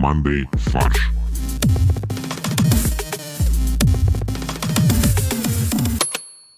Monday фарш.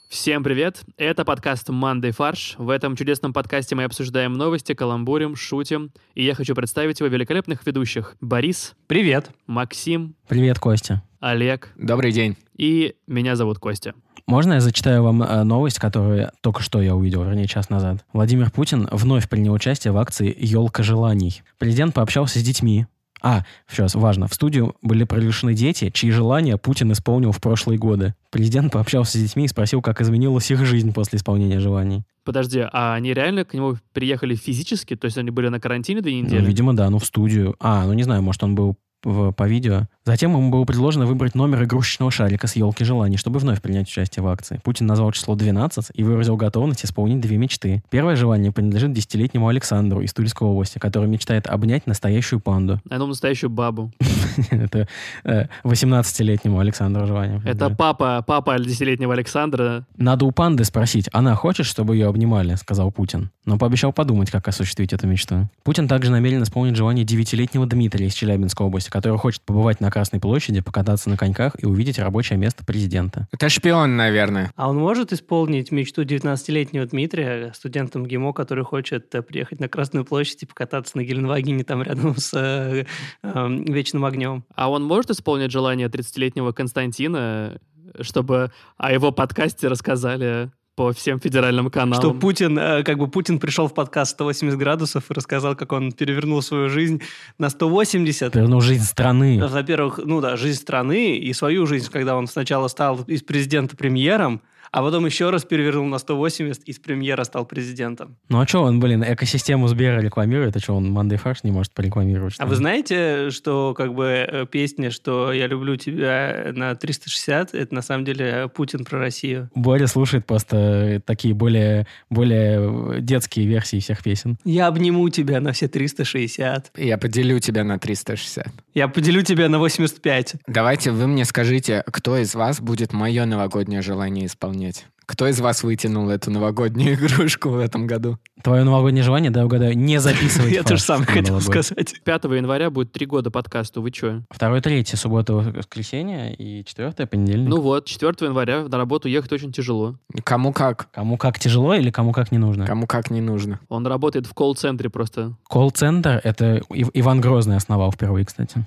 Всем привет! Это подкаст Monday Фарш. В этом чудесном подкасте мы обсуждаем новости, каламбурим, шутим. И я хочу представить его великолепных ведущих. Борис, Привет. Максим, Привет, Костя. Олег Добрый день. и меня зовут Костя. Можно я зачитаю вам э, новость, которую только что я увидел, вернее, час назад? Владимир Путин вновь принял участие в акции «Елка желаний». Президент пообщался с детьми. А, сейчас важно, в студию были приглашены дети, чьи желания Путин исполнил в прошлые годы. Президент пообщался с детьми и спросил, как изменилась их жизнь после исполнения желаний. Подожди, а они реально к нему приехали физически? То есть они были на карантине две Ну, недели? видимо, да, ну в студию. А, ну не знаю, может, он был в- по видео. Затем ему было предложено выбрать номер игрушечного шарика с елки желаний, чтобы вновь принять участие в акции. Путин назвал число 12 и выразил готовность исполнить две мечты. Первое желание принадлежит десятилетнему Александру из Тульской области, который мечтает обнять настоящую панду. А ну, настоящую бабу. Это э, 18-летнему Александру желание. Это папа, папа десятилетнего Александра. Надо у панды спросить, она хочет, чтобы ее обнимали, сказал Путин. Но пообещал подумать, как осуществить эту мечту. Путин также намерен исполнить желание девятилетнего Дмитрия из Челябинской области, который хочет побывать на Красной площади, покататься на коньках и увидеть рабочее место президента. Это шпион, наверное. А он может исполнить мечту 19-летнего Дмитрия, студента МГИМО, который хочет э, приехать на Красную площадь и покататься на Геленвагене там рядом с э, э, Вечным огнем? А он может исполнить желание 30-летнего Константина, чтобы о его подкасте рассказали по всем федеральным каналам? Что Путин, э, как бы Путин пришел в подкаст 180 градусов и рассказал, как он перевернул свою жизнь на 180. Вернул жизнь страны. Во-первых, ну да, жизнь страны и свою жизнь, когда он сначала стал из президента премьером, а потом еще раз перевернул на 180 и из премьера стал президентом. Ну а что он, блин, экосистему Сбера рекламирует, а что он Мандай Фарш не может порекламировать? что А вы знаете, что как бы э, песня, что я люблю тебя на 360, это на самом деле Путин про Россию. Боря слушает просто такие более, более детские версии всех песен. Я обниму тебя на все 360. Я поделю тебя на 360. Я поделю тебя на 85. Давайте вы мне скажите, кто из вас будет мое новогоднее желание исполнять? Кто из вас вытянул эту новогоднюю игрушку в этом году? Твое новогоднее желание, да, угадаю, не записывать Я тоже на хотел сказать. 5 января будет три года подкасту. Вы чё? Второй, третий, суббота, воскресенье и четвертое, понедельник. Ну вот, 4 января на работу ехать очень тяжело. Кому как? Кому как тяжело или кому как не нужно? Кому как не нужно. Он работает в колл-центре просто. Колл-центр — это Ив- Иван Грозный основал впервые, кстати.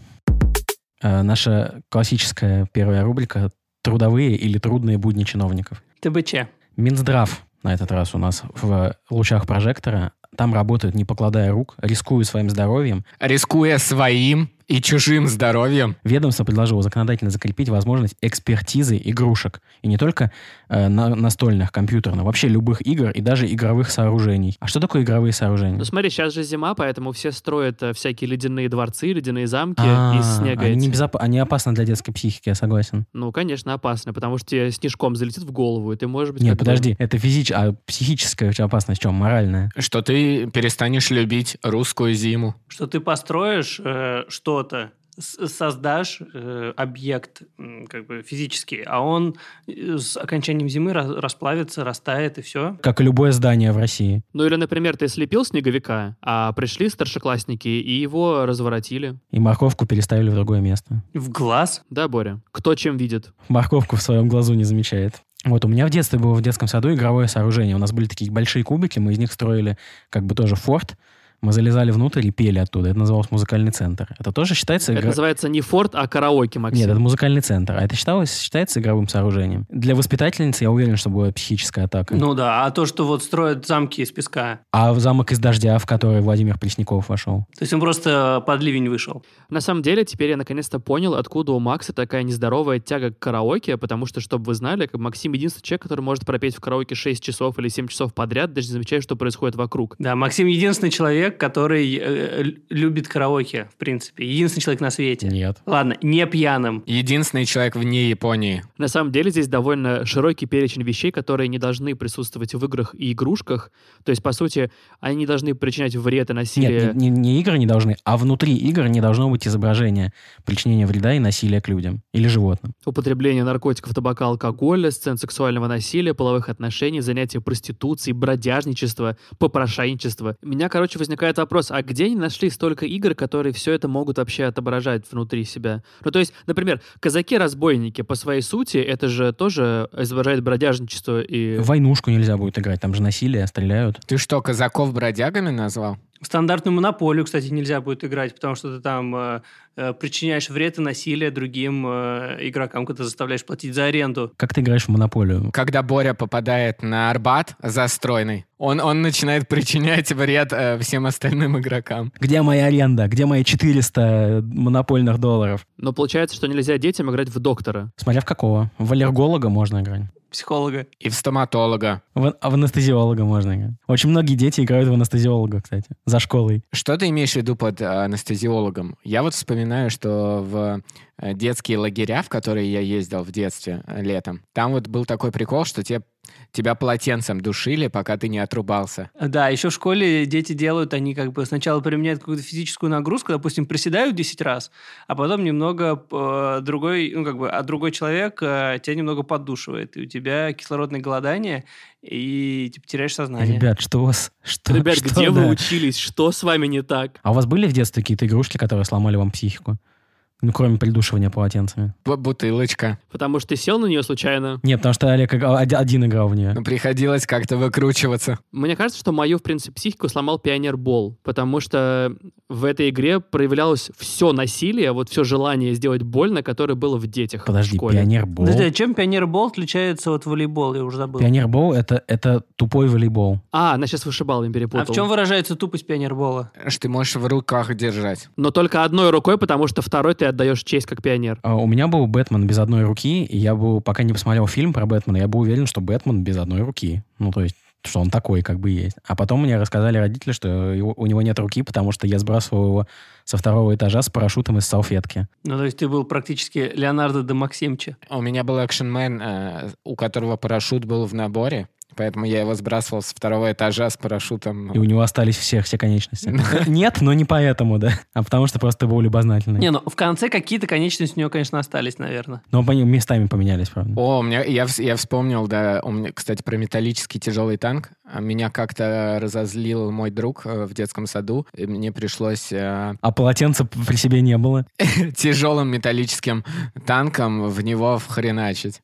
Э, наша классическая первая рубрика «Трудовые или трудные будни чиновников». ТБЧ. Минздрав на этот раз у нас в лучах прожектора. Там работают, не покладая рук, рискуя своим здоровьем. Рискуя своим и чужим здоровьем. Ведомство предложило законодательно закрепить возможность экспертизы игрушек. И не только э, на- настольных, компьютерных, вообще любых игр и даже игровых сооружений. А что такое игровые сооружения? Ну смотри, сейчас же зима, поэтому все строят э, всякие ледяные дворцы, ледяные замки А, из снега. Они, безоп- они опасны для детской психики, я согласен. Ну, конечно, опасно, потому что тебе снежком залетит в голову, и ты можешь быть... Нет, подожди, это физическая, а психическая опасность в чем? Моральная. Что ты перестанешь любить русскую зиму. Что ты построишь э, что-то, создашь э, объект как бы физический, а он э, с окончанием зимы расплавится, растает и все. Как и любое здание в России. Ну или, например, ты слепил снеговика, а пришли старшеклассники и его разворотили. И морковку переставили в другое место. В глаз. Да, Боря? Кто чем видит? Морковку в своем глазу не замечает. Вот, у меня в детстве было в детском саду игровое сооружение. У нас были такие большие кубики, мы из них строили как бы тоже форт. Мы залезали внутрь и пели оттуда. Это называлось музыкальный центр. Это тоже считается... Это игра- называется не форт, а караоке, Максим. Нет, это музыкальный центр. А это считалось, считается игровым сооружением. Для воспитательницы я уверен, что была психическая атака. Ну да, а то, что вот строят замки из песка. А в замок из дождя, в который Владимир Пресняков вошел. То есть он просто под ливень вышел. На самом деле, теперь я наконец-то понял, откуда у Макса такая нездоровая тяга к караоке, потому что, чтобы вы знали, как Максим единственный человек, который может пропеть в караоке 6 часов или 7 часов подряд, даже не замечая, что происходит вокруг. Да, Максим единственный человек, который э, любит караоке, в принципе. Единственный человек на свете. Нет. Ладно, не пьяным. Единственный человек вне Японии. На самом деле здесь довольно широкий перечень вещей, которые не должны присутствовать в играх и игрушках. То есть, по сути, они не должны причинять вред и насилие. Нет, не, не- не игры не должны, а внутри игр не должно быть изображения причинения вреда и насилия к людям или животным. Употребление наркотиков, табака, алкоголя, сцен сексуального насилия, половых отношений, занятия проституцией, бродяжничества, попрошайничества. У меня, короче, возникает возникает вопрос, а где они нашли столько игр, которые все это могут вообще отображать внутри себя? Ну, то есть, например, казаки-разбойники по своей сути, это же тоже изображает бродяжничество и... Войнушку нельзя будет играть, там же насилие, стреляют. Ты что, казаков бродягами назвал? В стандартную монополию, кстати, нельзя будет играть, потому что ты там э, э, причиняешь вред и насилие другим э, игрокам, когда заставляешь платить за аренду. Как ты играешь в монополию? Когда Боря попадает на Арбат застроенный, он, он начинает причинять вред э, всем остальным игрокам. Где моя аренда? Где мои 400 монопольных долларов? Но получается, что нельзя детям играть в доктора. Смотря в какого. В аллерголога можно играть. Психолога. И в стоматолога. В, а в анестезиолога можно. Очень многие дети играют в анестезиолога, кстати, за школой. Что ты имеешь в виду под э, анестезиологом? Я вот вспоминаю, что в э, детские лагеря, в которые я ездил в детстве э, летом, там вот был такой прикол, что тебе, тебя полотенцем душили, пока ты не отрубался. Да, еще в школе дети делают, они как бы сначала применяют какую-то физическую нагрузку, допустим, приседают 10 раз, а потом немного э, другой, ну как бы, а другой человек э, тебя немного поддушивает, и у тебя кислородное голодание, и типа, теряешь сознание. Ребят, что у вас... Что, Ребят, что, где да? вы учились? Что с вами не так? А у вас были в детстве какие-то игрушки, которые сломали вам психику? Ну, кроме придушивания полотенцами. Б- бутылочка. Потому что ты сел на нее случайно. Нет, потому что Олег играл- один играл в нее. Ну, приходилось как-то выкручиваться. Мне кажется, что мою, в принципе, психику сломал пионербол, потому что в этой игре проявлялось все насилие, вот все желание сделать больно, которое было в детях Подожди, в школе. пионербол? Подожди, а чем пионербол отличается от волейбола? Я уже забыл. Пионербол это, это тупой волейбол. А, она сейчас вышибал, им перепутал. А в чем выражается тупость пионербола? Что ты можешь в руках держать. Но только одной рукой, потому что второй ты отдаешь честь как пионер. А У меня был Бэтмен без одной руки, и я был, пока не посмотрел фильм про Бэтмена, я был уверен, что Бэтмен без одной руки. Ну, то есть, что он такой как бы есть. А потом мне рассказали родители, что его- у него нет руки, потому что я сбрасывал его со второго этажа с парашютом из салфетки. Ну, то есть ты был практически Леонардо де Максимчи. У меня был экшенмен, э, у которого парашют был в наборе, поэтому я его сбрасывал с второго этажа с парашютом. И у него остались все, все конечности. Нет, но не поэтому, да. А потому что просто был любознательный. Не, ну в конце какие-то конечности у него, конечно, остались, наверное. Но они местами поменялись, правда. О, у меня, я, я вспомнил, да, у меня, кстати, про металлический тяжелый танк. А Меня как-то разозлил мой друг э, в детском саду, и мне пришлось э, А полотенца при себе не было. тяжелым металлическим танком в него вхреначить.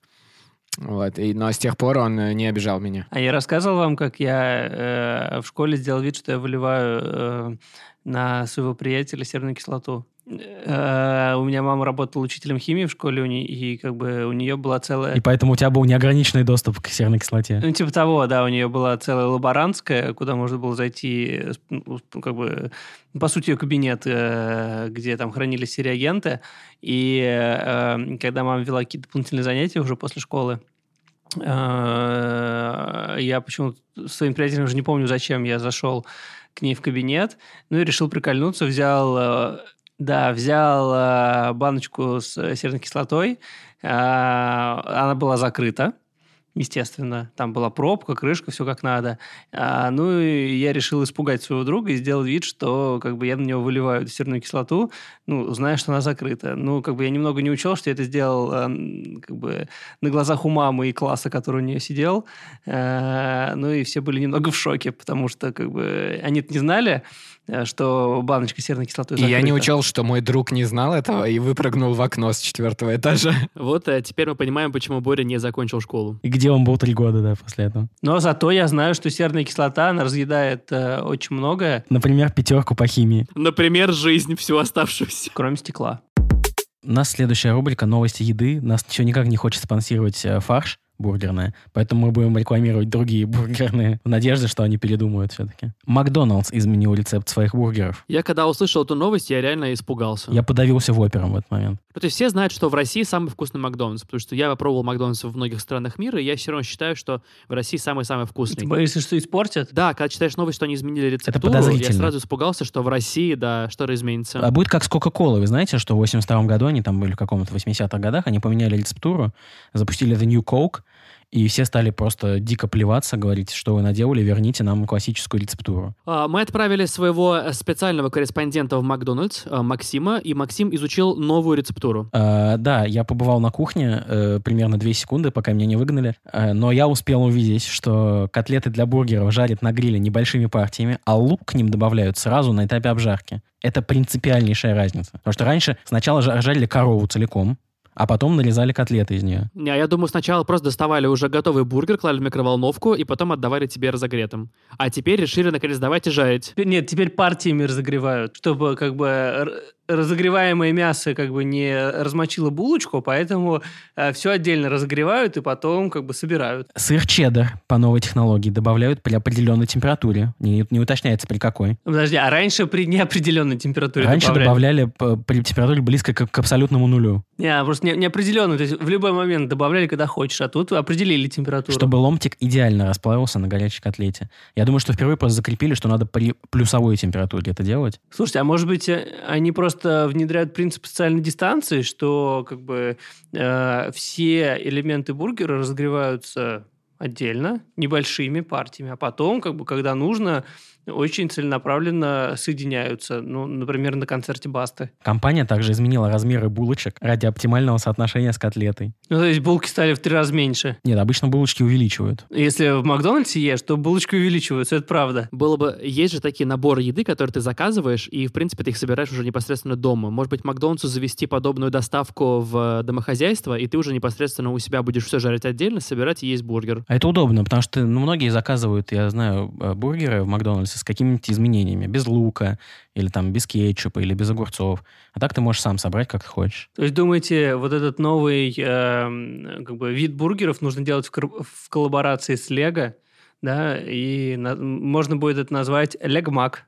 Вот. И, но с тех пор он э, не обижал меня. А я рассказывал вам, как я э, в школе сделал вид, что я выливаю э, на своего приятеля серную кислоту. Э, у меня мама работала учителем химии в школе, и как бы у нее была целая... И поэтому у тебя был неограниченный доступ к серной кислоте. Ну, типа того, да, у нее была целая лаборантская, куда можно было зайти, э, ну, как бы, по сути, ее кабинет, э, где там хранились все реагенты. И когда мама вела какие-то дополнительные занятия уже после школы, я почему-то своим приятелям уже не помню, зачем я зашел к ней в кабинет, ну и решил прикольнуться, взял, да, взял э, баночку с э, серной кислотой, э, она была закрыта, естественно. Там была пробка, крышка, все как надо. А, ну, и я решил испугать своего друга и сделал вид, что как бы я на него выливаю эту серную кислоту, ну, зная, что она закрыта. Ну, как бы я немного не учел, что я это сделал а, как бы на глазах у мамы и класса, который у нее сидел. А, ну, и все были немного в шоке, потому что как бы они не знали, э, что баночка серной кислоты И я не закрыта. учел, что мой друг не знал этого и выпрыгнул в окно с четвертого этажа. Вот э, теперь мы понимаем, почему Боря не закончил школу. И где он был три года, да, после этого. Но зато я знаю, что серная кислота, она разъедает э, очень многое, Например, пятерку по химии. Например, жизнь всю оставшуюся. кроме стекла. У нас следующая рубрика «Новости еды». Нас еще никак не хочет спонсировать э, фарш бургерная, поэтому мы будем рекламировать другие бургерные в надежде, что они передумают все-таки. Макдоналдс изменил рецепт своих бургеров. Я когда услышал эту новость, я реально испугался. Я подавился в опером в этот момент. Ну, то есть все знают, что в России самый вкусный Макдональдс, потому что я попробовал Макдональдс в многих странах мира, и я все равно считаю, что в России самый-самый Ты вкусный. боишься, что испортят? Да, когда читаешь новость, что они изменили рецептуру, я сразу испугался, что в России, да, что-то изменится. А будет как с Кока-Колой. Вы знаете, что в 82 году, они там были в каком-то 80-х годах, они поменяли рецептуру, запустили The New Coke, и все стали просто дико плеваться, говорить, что вы наделали, верните нам классическую рецептуру. А, Мы отправили своего э, специального корреспондента в Макдональдс, э, Максима, и Максим изучил новую рецептуру. А, да, я побывал на кухне э, примерно 2 секунды, пока меня не выгнали, э, но я успел увидеть, что котлеты для бургеров жарят на гриле небольшими партиями, а лук к ним добавляют сразу на этапе обжарки. Это принципиальнейшая разница. Потому что раньше сначала жа- жарили корову целиком, а потом нарезали котлеты из нее. Не, я думаю, сначала просто доставали уже готовый бургер, клали в микроволновку, и потом отдавали тебе разогретым. А теперь решили, наконец, давайте жарить. Нет, теперь партиями разогревают, чтобы как бы разогреваемое мясо как бы не размочило булочку, поэтому все отдельно разогревают и потом как бы собирают. Сыр чеддер по новой технологии добавляют при определенной температуре. Не, не уточняется при какой. Подожди, а раньше при неопределенной температуре Раньше добавляли? добавляли при температуре близко к, к абсолютному нулю. Не, просто не, неопределенную, то есть в любой момент добавляли, когда хочешь, а тут определили температуру. Чтобы ломтик идеально расплавился на горячей котлете. Я думаю, что впервые просто закрепили, что надо при плюсовой температуре это делать. Слушайте, а может быть, э, они просто внедряют принцип социальной дистанции, что как бы э, все элементы бургера разогреваются отдельно, небольшими партиями, а потом, как бы, когда нужно, очень целенаправленно соединяются. Ну, например, на концерте Басты. Компания также изменила размеры булочек ради оптимального соотношения с котлетой. Ну, то есть булки стали в три раза меньше. Нет, обычно булочки увеличивают. Если в Макдональдсе ешь, то булочки увеличиваются, это правда. Было бы... Есть же такие наборы еды, которые ты заказываешь, и, в принципе, ты их собираешь уже непосредственно дома. Может быть, Макдональдсу завести подобную доставку в домохозяйство, и ты уже непосредственно у себя будешь все жарить отдельно, собирать и есть бургер. А это удобно, потому что ну, многие заказывают, я знаю, э, бургеры в Макдональдсе с какими-нибудь изменениями. Без лука, или там без кетчупа, или без огурцов. А так ты можешь сам собрать, как ты хочешь. То есть, думаете, вот этот новый эм, как бы вид бургеров нужно делать в, в коллаборации с Лего, да, и на- можно будет это назвать Легмак.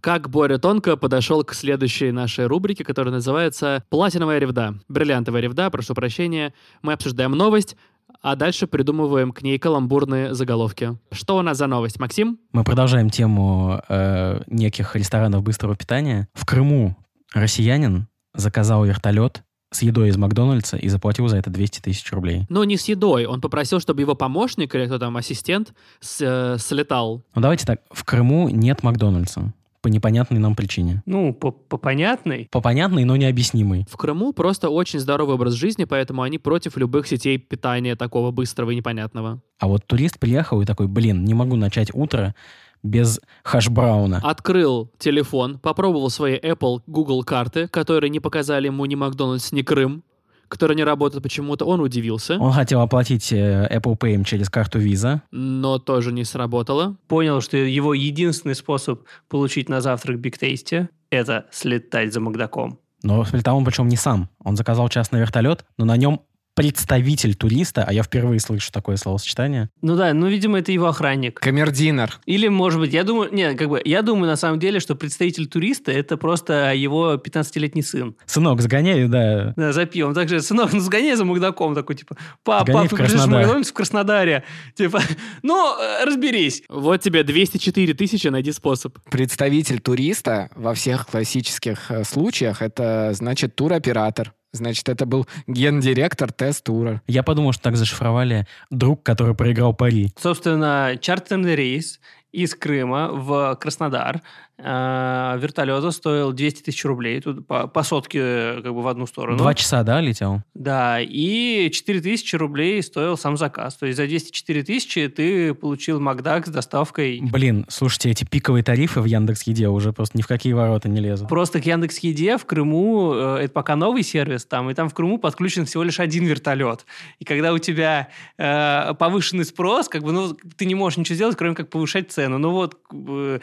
Как Боря Тонко подошел к следующей нашей рубрике, которая называется «Платиновая ревда». Бриллиантовая ревда, прошу прощения. Мы обсуждаем новость, а дальше придумываем к ней каламбурные заголовки. Что у нас за новость, Максим? Мы продолжаем тему э, неких ресторанов быстрого питания. В Крыму россиянин заказал вертолет с едой из Макдональдса и заплатил за это 200 тысяч рублей. Ну, не с едой. Он попросил, чтобы его помощник или кто там, ассистент, с- э, слетал. Ну давайте так, в Крыму нет Макдональдса по непонятной нам причине. Ну, по, по понятной. По понятной, но необъяснимой. В Крыму просто очень здоровый образ жизни, поэтому они против любых сетей питания такого быстрого и непонятного. А вот турист приехал и такой, блин, не могу начать утро без хашбрауна. Открыл телефон, попробовал свои Apple, Google карты, которые не показали ему ни Макдональдс, ни Крым, которые не работают почему-то. Он удивился, Он хотел оплатить э, Apple Pay через карту Visa. но тоже не сработало. Понял, что его единственный способ получить на завтрак Биг Тейсти – это слетать за Макдаком. Но слетал он причем не сам. Он заказал частный вертолет, но на нем представитель туриста, а я впервые слышу такое словосочетание. Ну да, ну, видимо, это его охранник. Камердинер. Или, может быть, я думаю, не, как бы, я думаю, на самом деле, что представитель туриста – это просто его 15-летний сын. Сынок, сгоняй, да. Да, за пивом. Также, сынок, ну сгоняй за Макдаком. Такой, типа, пап, Сгоняй пап, в ты пришли в Краснодар». Макдональдс в Краснодаре. Типа, ну, э, разберись. Вот тебе 204 тысячи, найди способ. Представитель туриста во всех классических э, случаях это значит туроператор. Значит, это был гендиректор тест-тура. Я подумал, что так зашифровали друг, который проиграл пари. Собственно, чартерный рейс из Крыма в Краснодар вертолета стоил 200 тысяч рублей. Тут по, по сотке э, как бы в одну сторону. Два часа, да, летел? Да, и 4 тысячи рублей стоил сам заказ. То есть за 204 тысячи ты получил Макдак с доставкой. Блин, слушайте, эти пиковые тарифы в Яндекс.Еде уже просто ни в какие ворота не лезут. Просто к Яндекс Еде в Крыму, э, это пока новый сервис там, и там в Крыму подключен всего лишь один вертолет. И когда у тебя э, повышенный спрос, как бы, ну, ты не можешь ничего сделать, кроме как повышать цену. Ну вот, как бы,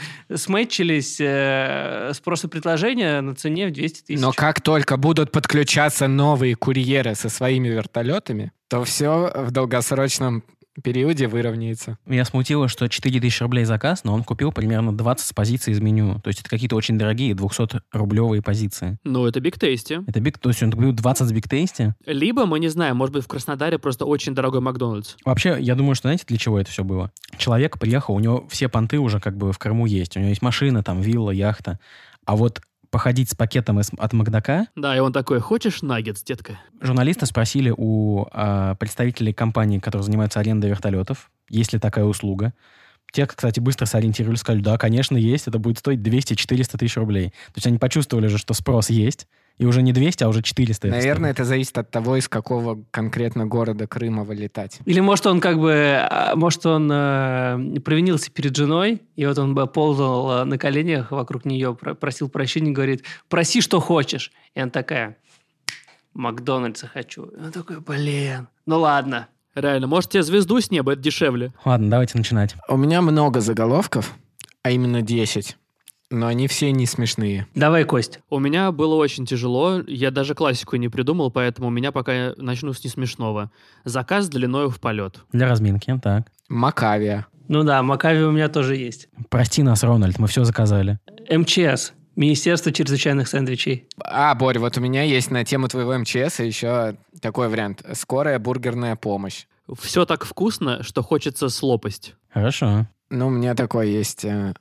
сметчились э, спрос и предложение на цене в 200 тысяч. Но как только будут подключаться новые курьеры со своими вертолетами, то все в долгосрочном периоде выровняется. Меня смутило, что 4000 рублей заказ, но он купил примерно 20 позиций из меню. То есть это какие-то очень дорогие 200-рублевые позиции. Ну, это Big Tasty. Это биг, то есть он купил 20 с биг тейсти. Либо, мы не знаем, может быть, в Краснодаре просто очень дорогой Макдональдс. Вообще, я думаю, что знаете, для чего это все было? Человек приехал, у него все понты уже как бы в Крыму есть. У него есть машина, там, вилла, яхта. А вот походить с пакетом из- от Макдака. Да, и он такой, хочешь наггетс, детка? Журналисты спросили у а, представителей компании, которые занимаются арендой вертолетов, есть ли такая услуга. Те, кстати, быстро сориентировались, сказали, да, конечно, есть, это будет стоить 200-400 тысяч рублей. То есть они почувствовали же, что спрос есть, и уже не 200, а уже 400. это Наверное, стоит. это зависит от того, из какого конкретно города Крыма вылетать. Или может он как бы, а, может он э, провинился перед женой, и вот он бы ползал э, на коленях вокруг нее, про- просил прощения, говорит, проси, что хочешь. И она такая, Макдональдса хочу. И он такой, блин, ну ладно. Реально, может тебе звезду с неба, это дешевле. Ладно, давайте начинать. У меня много заголовков, а именно 10. Но они все не смешные. Давай, Кость. У меня было очень тяжело, я даже классику не придумал, поэтому у меня пока начну с несмешного. Заказ длиною в полет. Для разминки, так. Макавия. Ну да, Макави у меня тоже есть. Прости нас, Рональд, мы все заказали. МЧС. Министерство чрезвычайных сэндвичей. А, Борь, вот у меня есть на тему твоего МЧС еще такой вариант. Скорая бургерная помощь. Все так вкусно, что хочется слопасть. Хорошо. Ну, у меня такой есть э,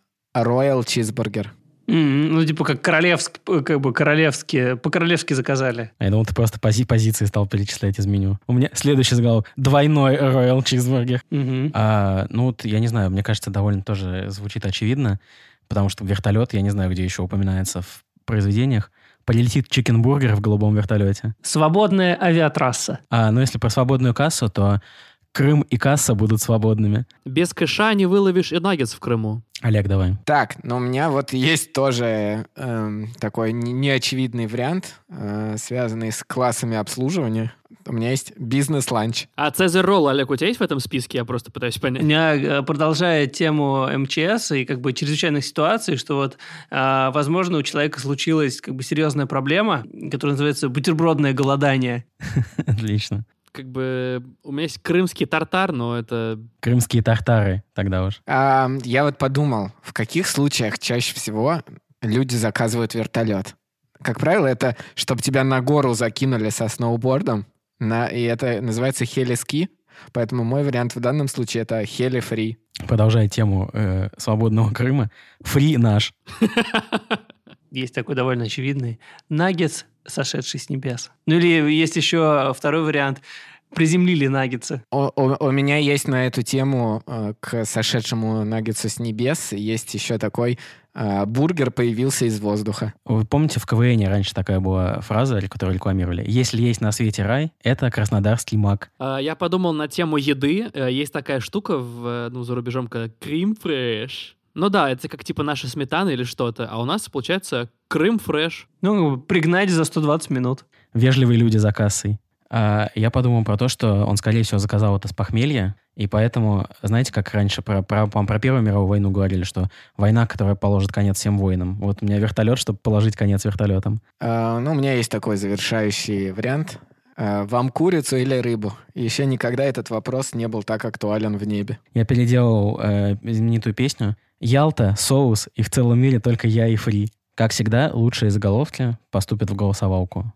Royal Cheeseburger. М, Ну, типа как королевск, как бы королевские, по-королевски заказали. А Я думал, ты просто пози- позиции стал перечислять из меню. У меня следующий заголовок. Двойной Royal Cheeseburger. Мгм. А, ну, вот, я не знаю, мне кажется, довольно тоже звучит очевидно, потому что вертолет, я не знаю, где еще упоминается в произведениях, полетит чикенбургер в голубом вертолете. Свободная авиатрасса. А, ну, если про свободную кассу, то Крым и касса будут свободными. Без кэша не выловишь и наггетс в Крыму. Олег, давай. Так, но у меня вот есть тоже эм, такой не- неочевидный вариант, э, связанный с классами обслуживания. У меня есть бизнес-ланч. А Цезарь Ролл, Олег, у тебя есть в этом списке? Я просто пытаюсь У понять. меня, э, продолжая тему МЧС и как бы чрезвычайных ситуаций, что вот, а, возможно, у человека случилась как бы серьезная проблема, которая называется бутербродное голодание. Отлично. Как бы у меня есть крымский тартар, но это... Крымские тартары тогда уж. А, я вот подумал, в каких случаях чаще всего люди заказывают вертолет? Как правило, это чтобы тебя на гору закинули со сноубордом, на, и это называется хелиски. Поэтому мой вариант в данном случае это хели-фри. Продолжая тему э, свободного Крыма. Фри наш. Есть такой довольно очевидный. Наггетс, сошедший с небес. Ну или есть еще второй вариант. Приземлили наггетсы. У, у- у меня есть на эту тему э, к сошедшему наггетсу с небес есть еще такой э, бургер появился из воздуха. Вы помните, в КВН раньше такая была фраза, которую рекламировали? «Если есть на свете рай, это краснодарский маг». А, Я подумал на тему еды. Э, Есть такая штука в, э, ну, за рубежом, как крем фреш. Ну да, это как типа наша сметана или что-то. А у нас получается крым фреш. Ну, как бы пригнать за 120 минут. Вежливые люди за кассой. А я подумал про то, что он, скорее всего, заказал это с похмелья, и поэтому, знаете, как раньше про, про, про Первую мировую войну говорили, что война, которая положит конец всем войнам. Вот у меня вертолет, чтобы положить конец вертолетам. Э, ну, у меня есть такой завершающий вариант. Э, вам курицу или рыбу? Еще никогда этот вопрос не был так актуален в небе. Я переделал э, знаменитую песню «Ялта, соус, и в целом мире только я и фри». Как всегда, лучшие заголовки поступят в голосовалку.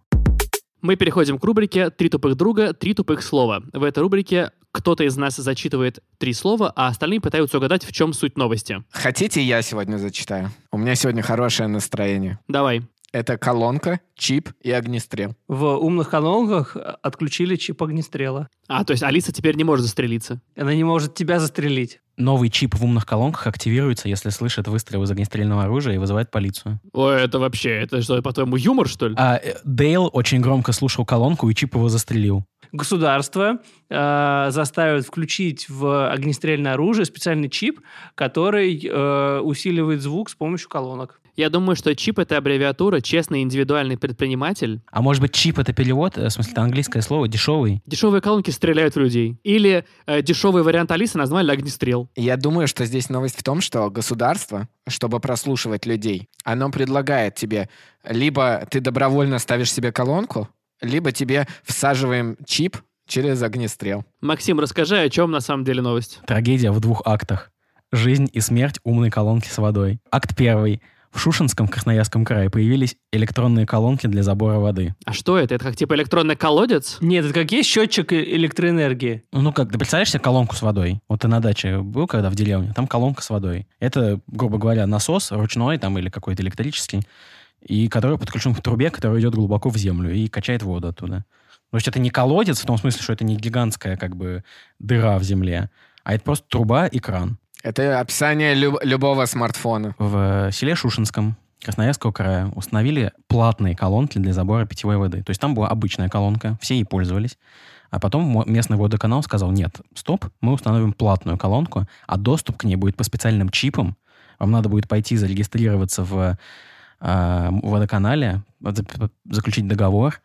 Мы переходим к рубрике «Три тупых друга, три тупых слова». В этой рубрике кто-то из нас зачитывает три слова, а остальные пытаются угадать, в чем суть новости. Хотите, я сегодня зачитаю? У меня сегодня хорошее настроение. Давай. Это колонка, чип и огнестрел. В умных колонках отключили чип огнестрела. А, то есть Алиса теперь не может застрелиться. Она не может тебя застрелить. Новый чип в умных колонках активируется, если слышит выстрел из огнестрельного оружия и вызывает полицию. Ой, это вообще, это что, по-твоему, юмор, что ли? А э, Дейл очень громко слушал колонку, и чип его застрелил. Государство э, заставит включить в огнестрельное оружие специальный чип, который э, усиливает звук с помощью колонок. Я думаю, что чип — это аббревиатура «честный индивидуальный предприниматель». А может быть, чип — это перевод, э, в смысле, это английское слово, дешевый? Дешевые колонки стреляют в людей. Или э, дешевый вариант Алисы назвали огнестрел. Я думаю, что здесь новость в том, что государство, чтобы прослушивать людей, оно предлагает тебе либо ты добровольно ставишь себе колонку, либо тебе всаживаем чип через огнестрел. Максим, расскажи, о чем на самом деле новость. Трагедия в двух актах. Жизнь и смерть умной колонки с водой. Акт первый. В Шушинском Красноярском крае появились электронные колонки для забора воды. А что это? Это как типа электронный колодец? Нет, это как есть счетчик электроэнергии. Ну как, ты представляешь себе колонку с водой? Вот ты на даче был когда в деревне, там колонка с водой. Это, грубо говоря, насос ручной там или какой-то электрический. и который подключен к трубе, которая идет глубоко в землю и качает воду оттуда. То есть это не колодец в том смысле, что это не гигантская как бы дыра в земле, а это просто труба и кран. Это описание люб- любого смартфона. В селе Шушинском Красноярского края установили платные колонки для забора питьевой воды. То есть там была обычная колонка, все ей пользовались. А потом местный водоканал сказал, нет, стоп, мы установим платную колонку, а доступ к ней будет по специальным чипам. Вам надо будет пойти зарегистрироваться в э, водоканале, за- заключить договор,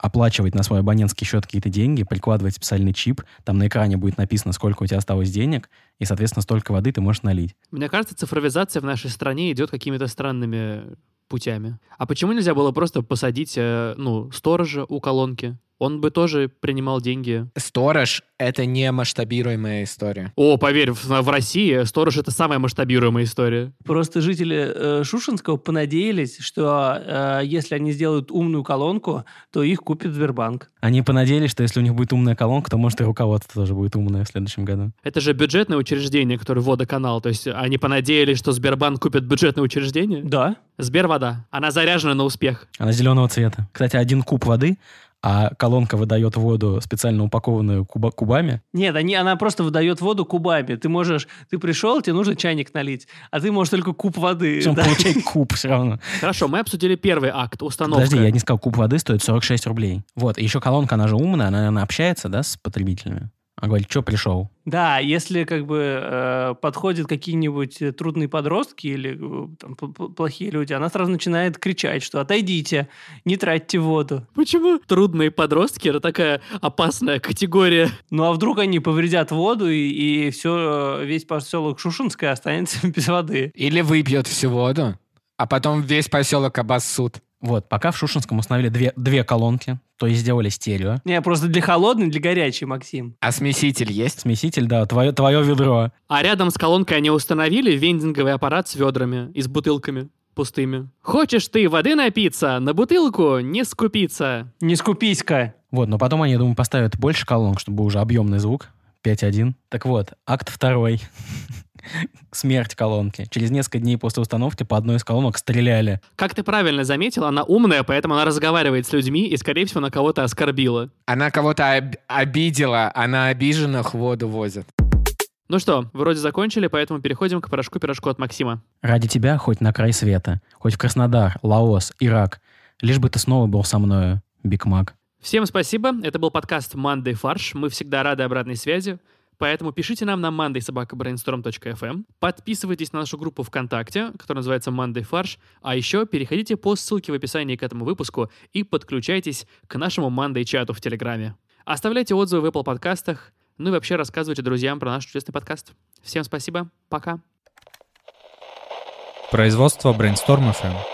оплачивать на свой абонентский счет какие-то деньги, прикладывать специальный чип, там на экране будет написано, сколько у тебя осталось денег, и, соответственно, столько воды ты можешь налить. Мне кажется, цифровизация в нашей стране идет какими-то странными путями. А почему нельзя было просто посадить, э, ну, сторожа у колонки? Он бы тоже принимал деньги. Сторож — это не масштабируемая история. О, поверь, в, в России сторож — это самая масштабируемая история. Просто жители э, Шушинского понадеялись, что э, если они сделают умную колонку, то их купит Сбербанк. Они понадеялись, что если у них будет умная колонка, то, может, и руководство тоже будет умное в следующем году. Это же бюджетное учреждение, которое водоканал. То есть они понадеялись, что Сбербанк купит бюджетное учреждение? Да. Сбервода. Она заряжена на успех. Она зеленого цвета. Кстати, один куб воды, а колонка выдает воду, специально упакованную куба- кубами. Нет, они, она просто выдает воду кубами. Ты можешь, ты пришел, тебе нужно чайник налить, а ты можешь только куб воды. Причем да. получай куб все равно. Хорошо, мы обсудили первый акт, установка. Подожди, я не сказал, куб воды стоит 46 рублей. Вот, и еще колонка, она же умная, она, наверное, общается, да, с потребителями. Она говорит, что пришел? Да, если как бы э, подходят какие-нибудь э, трудные подростки или э, там, плохие люди, она сразу начинает кричать, что отойдите, не тратьте воду. Почему трудные подростки — это такая опасная категория? Ну а вдруг они повредят воду и, все, весь поселок Шушинская останется без воды. Или выпьет всю воду, а потом весь поселок обоссут. Вот, пока в Шушинском установили две, две колонки, то есть сделали стерео. Не, просто для холодной, для горячей, Максим. А смеситель есть? Смеситель, да, твое, твое ведро. А рядом с колонкой они установили вендинговый аппарат с ведрами и с бутылками пустыми. Хочешь ты воды напиться? На бутылку не скупиться. Не скупись-ка. Вот, но потом они, я думаю, поставят больше колонок, чтобы уже объемный звук. 5.1. Так вот, акт второй. Смерть колонки. Через несколько дней после установки по одной из колонок стреляли. Как ты правильно заметил, она умная, поэтому она разговаривает с людьми и, скорее всего, на кого-то оскорбила. Она кого-то об- обидела, а на обиженных воду возят. Ну что, вроде закончили, поэтому переходим к порошку-пирожку от Максима. Ради тебя хоть на край света, хоть в Краснодар, Лаос, Ирак. Лишь бы ты снова был со мною, Биг Мак. Всем спасибо. Это был подкаст Monday Фарш. Мы всегда рады обратной связи. Поэтому пишите нам на mondaysobakabrainstorm.fm. Подписывайтесь на нашу группу ВКонтакте, которая называется Monday Фарш. А еще переходите по ссылке в описании к этому выпуску и подключайтесь к нашему Monday чату в Телеграме. Оставляйте отзывы в Apple подкастах. Ну и вообще рассказывайте друзьям про наш чудесный подкаст. Всем спасибо. Пока. Производство Brainstorm FM.